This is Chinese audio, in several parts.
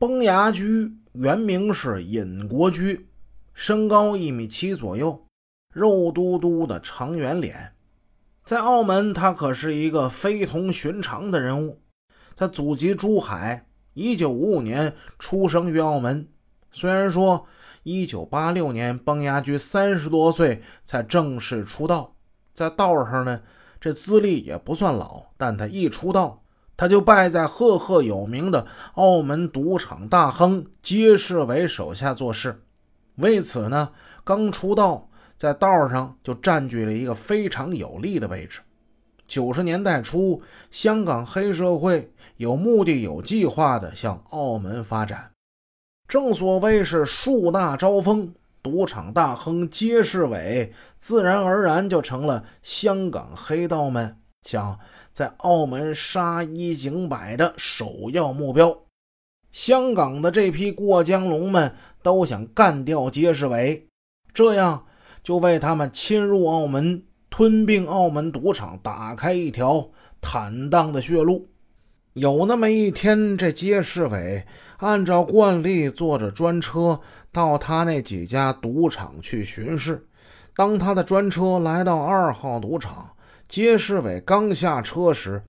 崩牙驹原名是尹国驹，身高一米七左右，肉嘟嘟的长圆脸。在澳门，他可是一个非同寻常的人物。他祖籍珠海，一九五五年出生于澳门。虽然说一九八六年崩牙驹三十多岁才正式出道，在道上呢，这资历也不算老，但他一出道，他就拜在赫赫有名的澳门赌场大亨揭世伟手下做事。为此呢，刚出道。在道上就占据了一个非常有利的位置。九十年代初，香港黑社会有目的、有计划地向澳门发展，正所谓是树大招风，赌场大亨揭世伟自然而然就成了香港黑道们想在澳门杀一儆百的首要目标。香港的这批过江龙们都想干掉街市伟，这样。就为他们侵入澳门、吞并澳门赌场打开一条坦荡的血路。有那么一天，这街市伟按照惯例坐着专车到他那几家赌场去巡视。当他的专车来到二号赌场，街世伟刚下车时，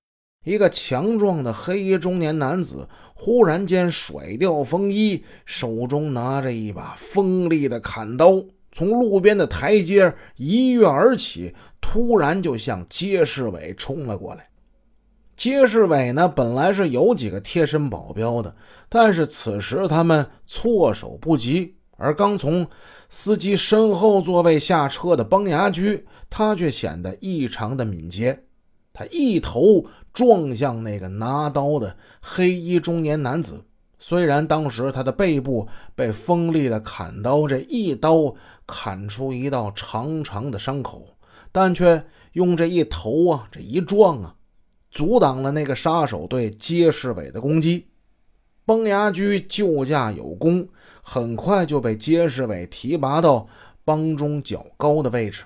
一个强壮的黑衣中年男子忽然间甩掉风衣，手中拿着一把锋利的砍刀。从路边的台阶一跃而起，突然就向街世伟冲了过来。街世伟呢，本来是有几个贴身保镖的，但是此时他们措手不及。而刚从司机身后座位下车的崩牙驹，他却显得异常的敏捷。他一头撞向那个拿刀的黑衣中年男子。虽然当时他的背部被锋利的砍刀这一刀砍出一道长长的伤口，但却用这一头啊，这一撞啊，阻挡了那个杀手对街市伟的攻击。崩牙驹救驾有功，很快就被街市伟提拔到帮中较高的位置。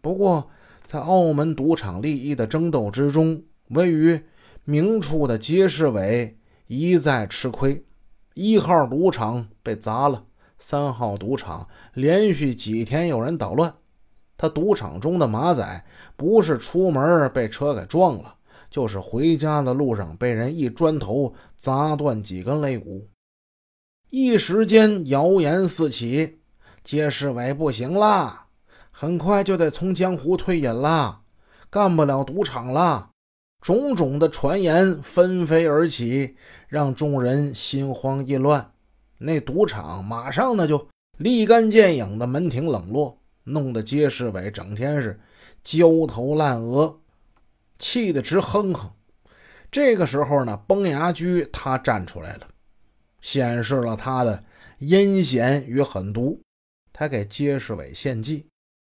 不过，在澳门赌场利益的争斗之中，位于明处的街市伟一再吃亏。一号赌场被砸了，三号赌场连续几天有人捣乱。他赌场中的马仔不是出门被车给撞了，就是回家的路上被人一砖头砸断几根肋骨。一时间谣言四起，街市委不行啦，很快就得从江湖退隐啦，干不了赌场啦。种种的传言纷飞而起，让众人心慌意乱。那赌场马上呢就立竿见影的门庭冷落，弄得街市委整天是焦头烂额，气得直哼哼。这个时候呢，崩牙驹他站出来了，显示了他的阴险与狠毒。他给街市伟献计，